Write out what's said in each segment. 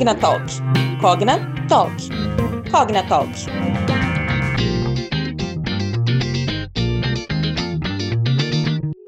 Cognatalk. Cognatalk. Cognatalk.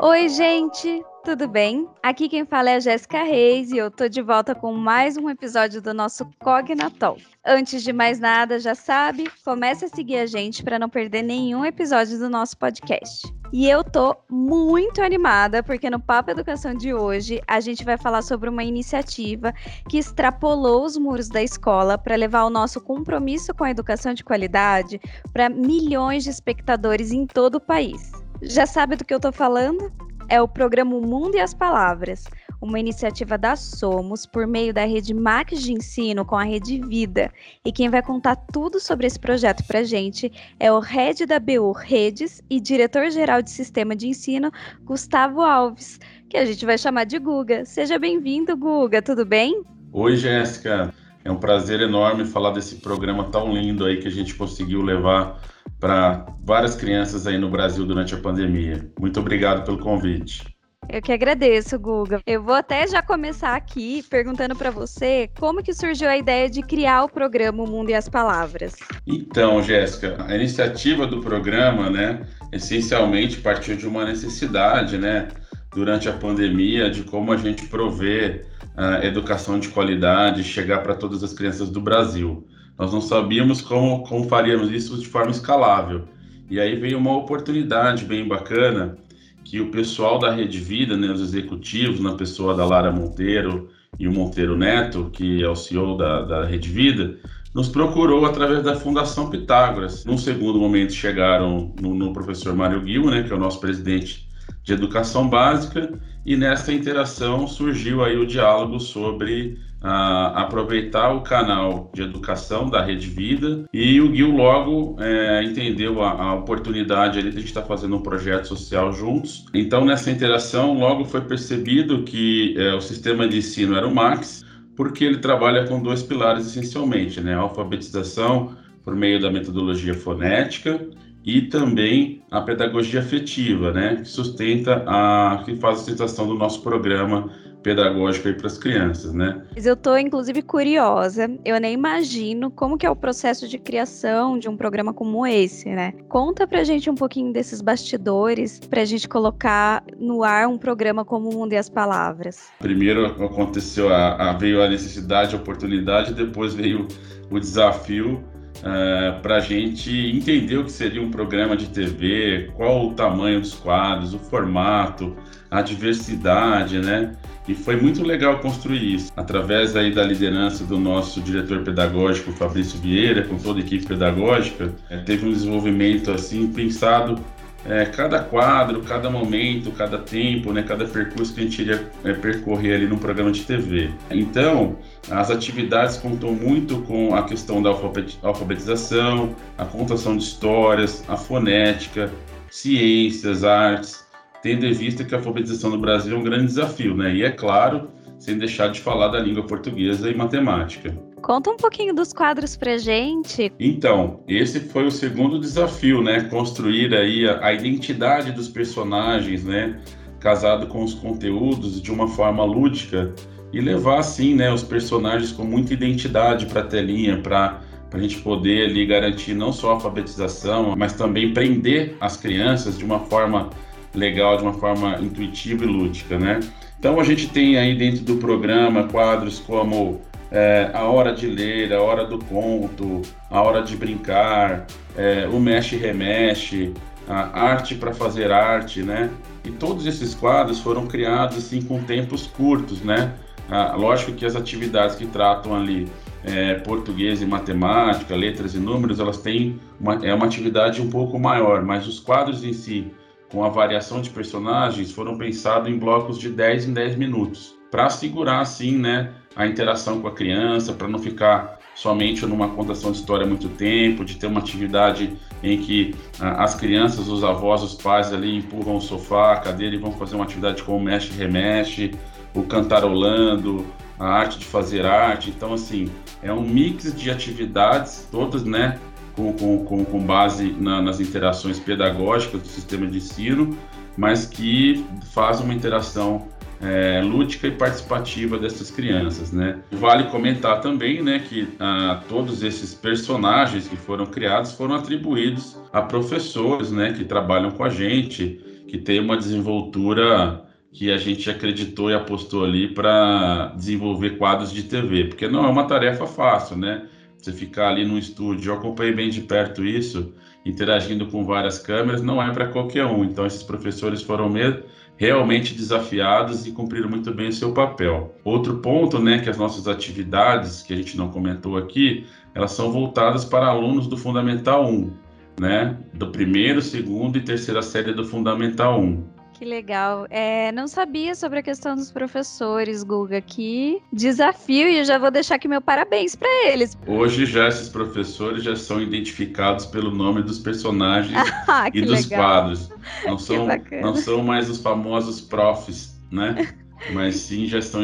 Oi, gente, tudo bem? Aqui quem fala é a Jéssica Reis e eu tô de volta com mais um episódio do nosso Cognatalk. Antes de mais nada, já sabe, comece a seguir a gente para não perder nenhum episódio do nosso podcast. E eu tô muito animada porque no Papo Educação de hoje a gente vai falar sobre uma iniciativa que extrapolou os muros da escola para levar o nosso compromisso com a educação de qualidade para milhões de espectadores em todo o país. Já sabe do que eu tô falando? É o programa O Mundo e as Palavras, uma iniciativa da Somos por meio da rede Max de Ensino com a Rede Vida. E quem vai contar tudo sobre esse projeto para gente é o Head da BU Redes e diretor-geral de Sistema de Ensino, Gustavo Alves, que a gente vai chamar de Guga. Seja bem-vindo, Guga, tudo bem? Oi, Jéssica. É um prazer enorme falar desse programa tão lindo aí que a gente conseguiu levar para várias crianças aí no Brasil durante a pandemia. Muito obrigado pelo convite. Eu que agradeço, Guga. Eu vou até já começar aqui perguntando para você como que surgiu a ideia de criar o programa O Mundo e as Palavras. Então, Jéssica, a iniciativa do programa, né, essencialmente partiu de uma necessidade, né, durante a pandemia, de como a gente prover a educação de qualidade chegar para todas as crianças do Brasil. Nós não sabíamos como, como faríamos isso de forma escalável. E aí veio uma oportunidade bem bacana que o pessoal da Rede Vida, né, os executivos, na pessoa da Lara Monteiro e o Monteiro Neto, que é o CEO da, da Rede Vida, nos procurou através da Fundação Pitágoras. Num segundo momento chegaram no, no professor Mário Guil, né, que é o nosso presidente de Educação Básica, e nessa interação surgiu aí o diálogo sobre ah, aproveitar o canal de educação da Rede Vida e o Gil logo é, entendeu a, a, oportunidade ali de a gente estar tá fazendo um projeto social juntos. Então nessa interação logo foi percebido que é, o sistema de ensino era o Max, porque ele trabalha com dois pilares essencialmente, né? A alfabetização por meio da metodologia fonética e também a pedagogia afetiva, né, que sustenta a que faz a sustentação do nosso programa pedagógico para as crianças, né? Eu estou inclusive curiosa. Eu nem imagino como que é o processo de criação de um programa como esse, né? Conta pra gente um pouquinho desses bastidores para a gente colocar no ar um programa como o Mundo e as Palavras. Primeiro aconteceu a, a veio a necessidade, a oportunidade, depois veio o desafio uh, é, para a gente entender o que seria um programa de TV, qual o tamanho dos quadros, o formato, a diversidade, né? E foi muito legal construir isso, através aí da liderança do nosso diretor pedagógico, Fabrício Vieira, com toda a equipe pedagógica, é, teve um desenvolvimento assim pensado é, cada quadro, cada momento, cada tempo, né, cada percurso que a gente iria é, percorrer ali no programa de TV. Então, as atividades contam muito com a questão da alfabetização, a contação de histórias, a fonética, ciências, artes, tendo em vista que a alfabetização no Brasil é um grande desafio, né? E é claro, sem deixar de falar da língua portuguesa e matemática. Conta um pouquinho dos quadros pra gente. Então, esse foi o segundo desafio, né? Construir aí a, a identidade dos personagens, né? Casado com os conteúdos de uma forma lúdica e levar assim, né, os personagens com muita identidade para a telinha, para a gente poder ali garantir não só a alfabetização, mas também prender as crianças de uma forma legal, de uma forma intuitiva e lúdica, né? Então a gente tem aí dentro do programa quadros como é, a hora de ler, a hora do conto, a hora de brincar, é, o mexe-remexe, a arte para fazer arte, né? E todos esses quadros foram criados assim com tempos curtos, né? Ah, lógico que as atividades que tratam ali é, português e matemática, letras e números, elas têm uma, é uma atividade um pouco maior, mas os quadros em si, com a variação de personagens, foram pensados em blocos de 10 em 10 minutos, para assegurar, assim, né, a interação com a criança, para não ficar somente numa contação de história muito tempo, de ter uma atividade em que ah, as crianças, os avós, os pais ali empurram o sofá, a cadeira e vão fazer uma atividade como mexe-remexe, o cantarolando, a arte de fazer arte. Então, assim, é um mix de atividades, todas, né, com, com, com base na, nas interações pedagógicas do sistema de ensino, mas que faz uma interação é, lúdica e participativa dessas crianças, né? Vale comentar também, né, que ah, todos esses personagens que foram criados foram atribuídos a professores, né, que trabalham com a gente, que tem uma desenvoltura que a gente acreditou e apostou ali para desenvolver quadros de TV, porque não é uma tarefa fácil, né? Você ficar ali no estúdio, eu acompanhei bem de perto isso, interagindo com várias câmeras, não é para qualquer um. Então, esses professores foram mesmo realmente desafiados e cumpriram muito bem o seu papel. Outro ponto, né, que as nossas atividades, que a gente não comentou aqui, elas são voltadas para alunos do Fundamental 1, né, do primeiro, segundo e terceira série do Fundamental 1. Que legal. É, não sabia sobre a questão dos professores, Guga. Que desafio e eu já vou deixar aqui meu parabéns para eles. Hoje já esses professores já são identificados pelo nome dos personagens ah, e dos legal. quadros. Não são, não são mais os famosos profs, né? Mas sim já estão,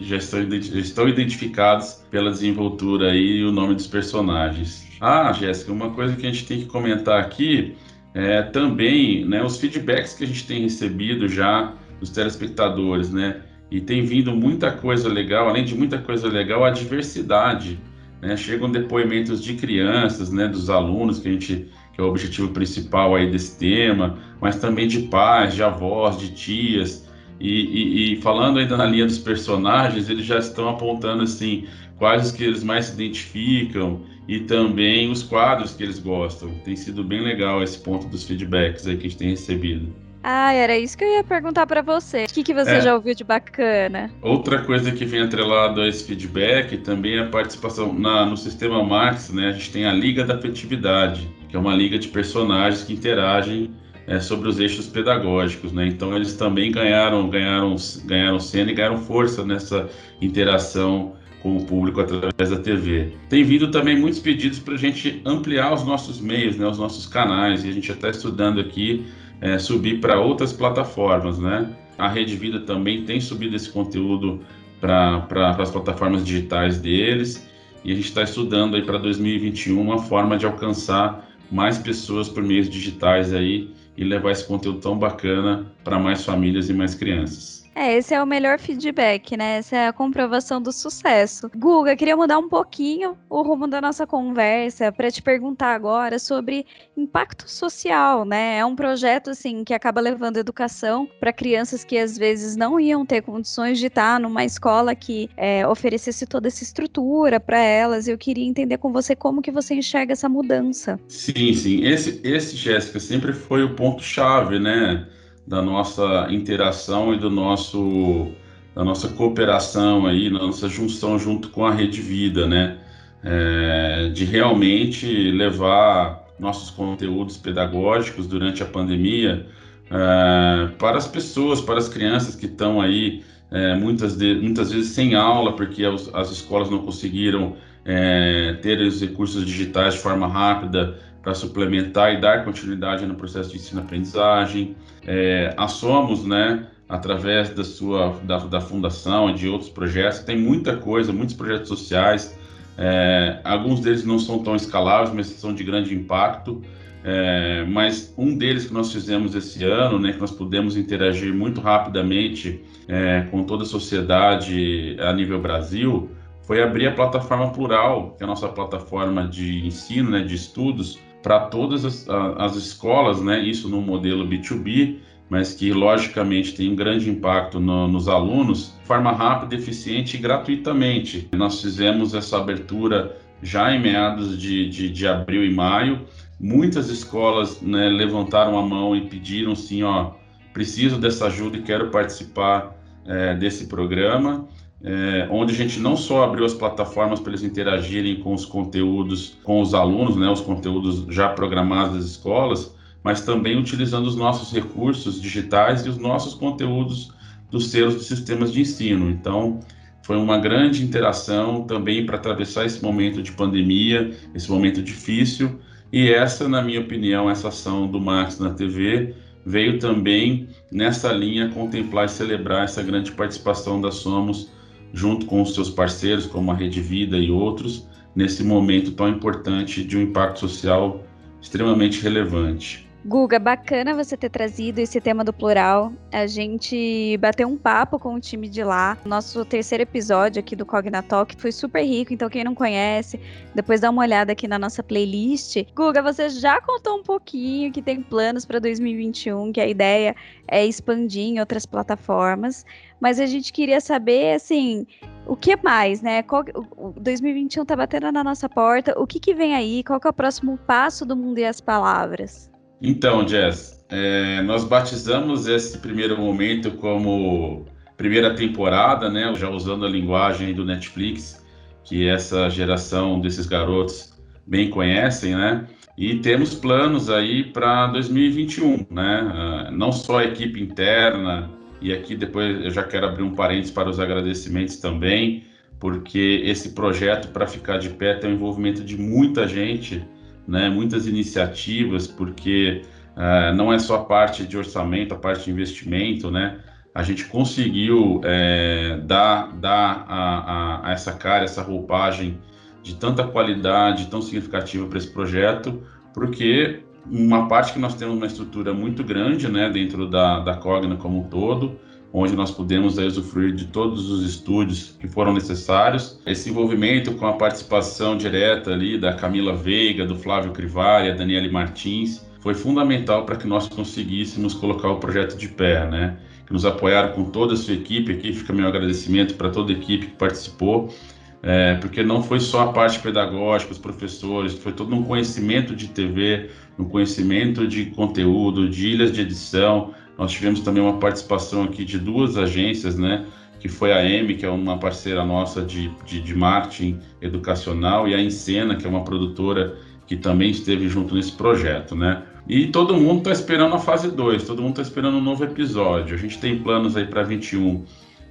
já estão, já estão identificados pela desenvoltura e o nome dos personagens. Ah, Jéssica, uma coisa que a gente tem que comentar aqui é, também né, os feedbacks que a gente tem recebido já dos telespectadores, né? E tem vindo muita coisa legal, além de muita coisa legal, a diversidade. Né? Chegam depoimentos de crianças, né, dos alunos, que a gente que é o objetivo principal aí desse tema, mas também de pais, de avós, de tias. E, e, e falando ainda na linha dos personagens, eles já estão apontando assim quais os que eles mais se identificam e também os quadros que eles gostam. Tem sido bem legal esse ponto dos feedbacks aí que a gente tem recebido. Ah, era isso que eu ia perguntar para você. O que, que você é. já ouviu de bacana? Outra coisa que vem atrelado a esse feedback também é a participação na, no sistema Max, né? A gente tem a Liga da Afetividade, que é uma liga de personagens que interagem é, sobre os eixos pedagógicos, né? Então eles também ganharam, ganharam, ganharam cena e ganharam força nessa interação com o público através da TV. Tem vindo também muitos pedidos para a gente ampliar os nossos meios, né, os nossos canais, e a gente já está estudando aqui é, subir para outras plataformas, né? A Rede Vida também tem subido esse conteúdo para as plataformas digitais deles, e a gente está estudando aí para 2021 uma forma de alcançar mais pessoas por meios digitais aí e levar esse conteúdo tão bacana para mais famílias e mais crianças. É, esse é o melhor feedback, né? Essa é a comprovação do sucesso. Guga, queria mudar um pouquinho o rumo da nossa conversa para te perguntar agora sobre impacto social, né? É um projeto assim que acaba levando educação para crianças que às vezes não iam ter condições de estar numa escola que é, oferecesse toda essa estrutura para elas. Eu queria entender com você como que você enxerga essa mudança. Sim, sim. Esse, esse Jéssica, sempre foi o ponto chave, né? Da nossa interação e do nosso da nossa cooperação aí, da nossa junção junto com a Rede Vida, né? É, de realmente levar nossos conteúdos pedagógicos durante a pandemia é, para as pessoas, para as crianças que estão aí é, muitas, de, muitas vezes sem aula, porque as, as escolas não conseguiram é, ter os recursos digitais de forma rápida para suplementar e dar continuidade no processo de ensino-aprendizagem. É, a Somos, né, através da sua da, da fundação e de outros projetos, tem muita coisa, muitos projetos sociais. É, alguns deles não são tão escaláveis, mas são de grande impacto. É, mas um deles que nós fizemos esse ano, né, que nós pudemos interagir muito rapidamente é, com toda a sociedade a nível Brasil, foi abrir a plataforma Plural, que é a nossa plataforma de ensino, né, de estudos, para todas as, as, escolas, né, isso no modelo B2B, mas que logicamente tem um grande impacto no, nos alunos, de forma rápida, eficiente e gratuitamente. Nós fizemos essa abertura já em meados de, de, de abril e maio. Muitas escolas né, levantaram a mão e pediram sim, ó, preciso dessa ajuda e quero participar é, desse programa é, onde a gente não só abriu as plataformas para eles interagirem com os conteúdos, com os alunos, né, os conteúdos já programados das escolas, mas também utilizando os nossos recursos digitais e os nossos conteúdos dos seus sistemas de ensino. Então, foi uma grande interação também para atravessar esse momento de pandemia, esse momento difícil. E essa, na minha opinião, essa ação do Max na TV veio também nessa linha contemplar e celebrar essa grande participação da Somos junto com os seus parceiros, como a Rede Vida e outros, nesse momento tão importante de um impacto social extremamente relevante. Guga, bacana você ter trazido esse tema do plural. A gente bateu um papo com o time de lá. Nosso terceiro episódio aqui do Cognatalk foi super rico, então quem não conhece, depois dá uma olhada aqui na nossa playlist. Guga, você já contou um pouquinho que tem planos para 2021, que a ideia é expandir em outras plataformas, mas a gente queria saber, assim, o que mais, né? Qual, o 2021 tá batendo na nossa porta. O que, que vem aí? Qual que é o próximo passo do Mundo e as Palavras? Então, Jess, é, nós batizamos esse primeiro momento como primeira temporada, né? Já usando a linguagem do Netflix, que essa geração desses garotos bem conhecem, né? E temos planos aí para 2021, né? Ah, não só a equipe interna, e aqui depois eu já quero abrir um parênteses para os agradecimentos também, porque esse projeto, para ficar de pé, tem o envolvimento de muita gente né, muitas iniciativas, porque uh, não é só a parte de orçamento, a parte de investimento, né? A gente conseguiu é, dar, dar a, a, a, essa cara, essa roupagem de tanta qualidade, tão significativa para esse projeto, porque uma parte que nós temos uma estrutura muito grande, né, dentro da, da Cogna como um todo, onde nós pudemos aí, usufruir de todos os estúdios que foram necessários. Esse envolvimento com a participação direta ali da Camila Veiga, do Flávio Crivari, a Daniele Martins, foi fundamental para que nós conseguíssemos colocar o projeto de pé, né? Que nos apoiaram com toda a sua equipe, aqui fica meu agradecimento para toda a equipe que participou, é, porque não foi só a parte pedagógica, os professores, foi todo um conhecimento de TV, um conhecimento de conteúdo, de ilhas de edição, nós tivemos também uma participação aqui de duas agências, né? Que foi a M, que é uma parceira nossa de, de, de marketing educacional, e a Encena, que é uma produtora que também esteve junto nesse projeto, né? E todo mundo está esperando a fase 2, todo mundo está esperando um novo episódio. A gente tem planos aí para 21,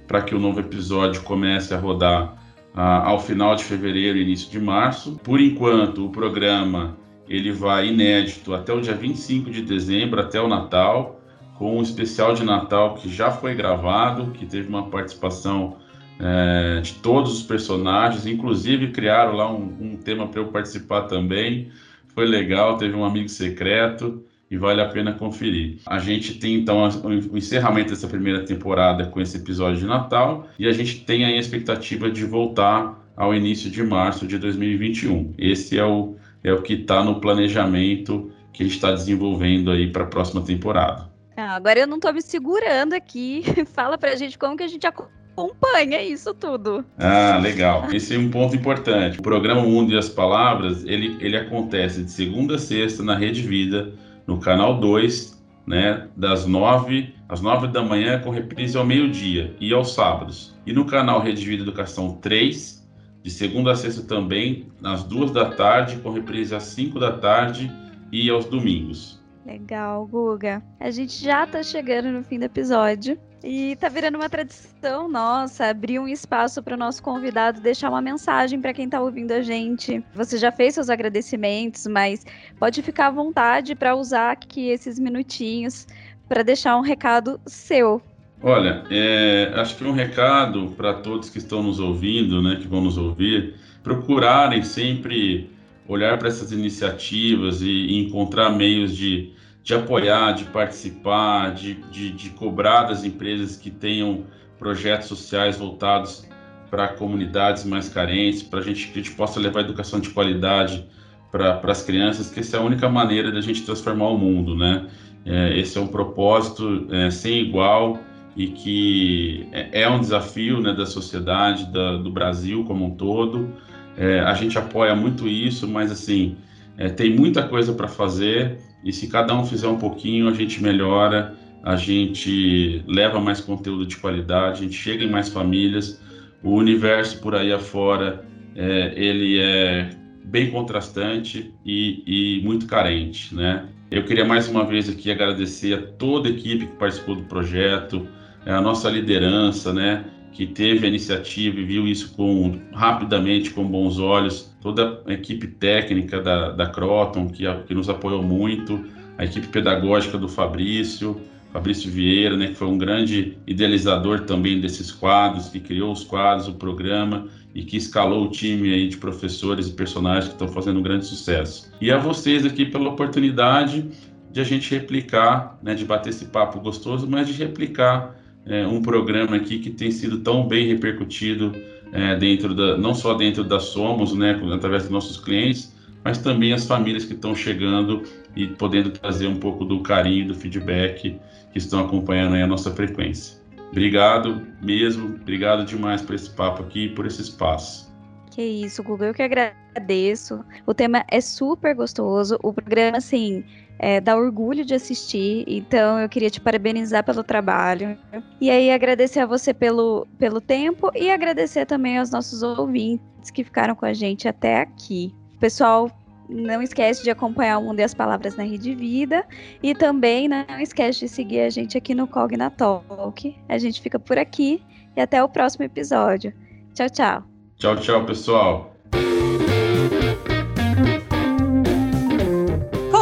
para que o novo episódio comece a rodar ah, ao final de fevereiro, início de março. Por enquanto, o programa ele vai inédito até o dia 25 de dezembro, até o Natal com um especial de Natal que já foi gravado, que teve uma participação é, de todos os personagens, inclusive criaram lá um, um tema para eu participar também. Foi legal, teve um amigo secreto e vale a pena conferir. A gente tem então o encerramento dessa primeira temporada com esse episódio de Natal e a gente tem a expectativa de voltar ao início de março de 2021. Esse é o, é o que está no planejamento que a gente está desenvolvendo aí para a próxima temporada. Ah, agora eu não tô me segurando aqui. Fala pra gente como que a gente acompanha isso tudo. Ah, legal. Esse é um ponto importante. O programa Mundo e as Palavras, ele, ele acontece de segunda a sexta na Rede Vida, no canal 2, né, das 9 às 9 da manhã com reprise ao meio-dia e aos sábados. E no canal Rede Vida Educação 3, de segunda a sexta também, às 2 da tarde, com reprise às 5 da tarde e aos domingos. Legal, Guga. A gente já tá chegando no fim do episódio. E tá virando uma tradição nossa abrir um espaço para o nosso convidado deixar uma mensagem para quem tá ouvindo a gente. Você já fez seus agradecimentos, mas pode ficar à vontade para usar aqui esses minutinhos para deixar um recado seu. Olha, é, acho que um recado para todos que estão nos ouvindo, né, que vão nos ouvir, procurarem sempre olhar para essas iniciativas e, e, encontrar meios de, de apoiar, de participar, de, de, de cobrar das empresas que tenham projetos sociais voltados para comunidades mais carentes, para gente que a gente possa levar educação de qualidade para as crianças, que essa é a única maneira da gente transformar o mundo, né? É, esse é um propósito é, sem igual e que é, é um desafio né, da sociedade, da, do Brasil como um todo. É, a gente apoia muito isso, mas assim, é, tem muita coisa para fazer e se cada um fizer um pouquinho, a gente melhora, a gente leva mais conteúdo de qualidade, a gente chega em mais famílias. O universo por aí afora, é, ele é bem contrastante e, e muito carente, né? Eu queria mais uma vez aqui agradecer a toda a equipe que participou do projeto, a nossa liderança, né? Que teve a iniciativa e viu isso com, rapidamente com bons olhos, toda a equipe técnica da, da Croton, que, que nos apoiou muito, a equipe pedagógica do Fabrício, Fabrício Vieira, né, que foi um grande idealizador também desses quadros, que criou os quadros, o programa e que escalou o time aí de professores e personagens que estão fazendo um grande sucesso. E a vocês aqui pela oportunidade de a gente replicar, né, de bater esse papo gostoso, mas de replicar é, um programa aqui que tem sido tão bem repercutido é, dentro da, não só dentro da Somos, né, através dos nossos clientes, mas também as famílias que estão chegando e podendo trazer um pouco do carinho, do feedback que estão acompanhando a nossa frequência. Obrigado mesmo, obrigado demais por esse papo aqui, por esse espaço. Que isso, Google, eu que agradeço. O tema é super gostoso, o programa, assim, é, dá orgulho de assistir, então eu queria te parabenizar pelo trabalho. E aí agradecer a você pelo, pelo tempo e agradecer também aos nossos ouvintes que ficaram com a gente até aqui. Pessoal, não esquece de acompanhar o Mundo e as Palavras na Rede Vida. E também não esquece de seguir a gente aqui no Cognatalk. A gente fica por aqui e até o próximo episódio. Tchau, tchau. Tchau, tchau, pessoal.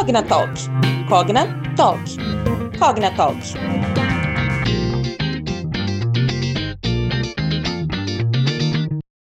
Cogna Talk. Cognatalk.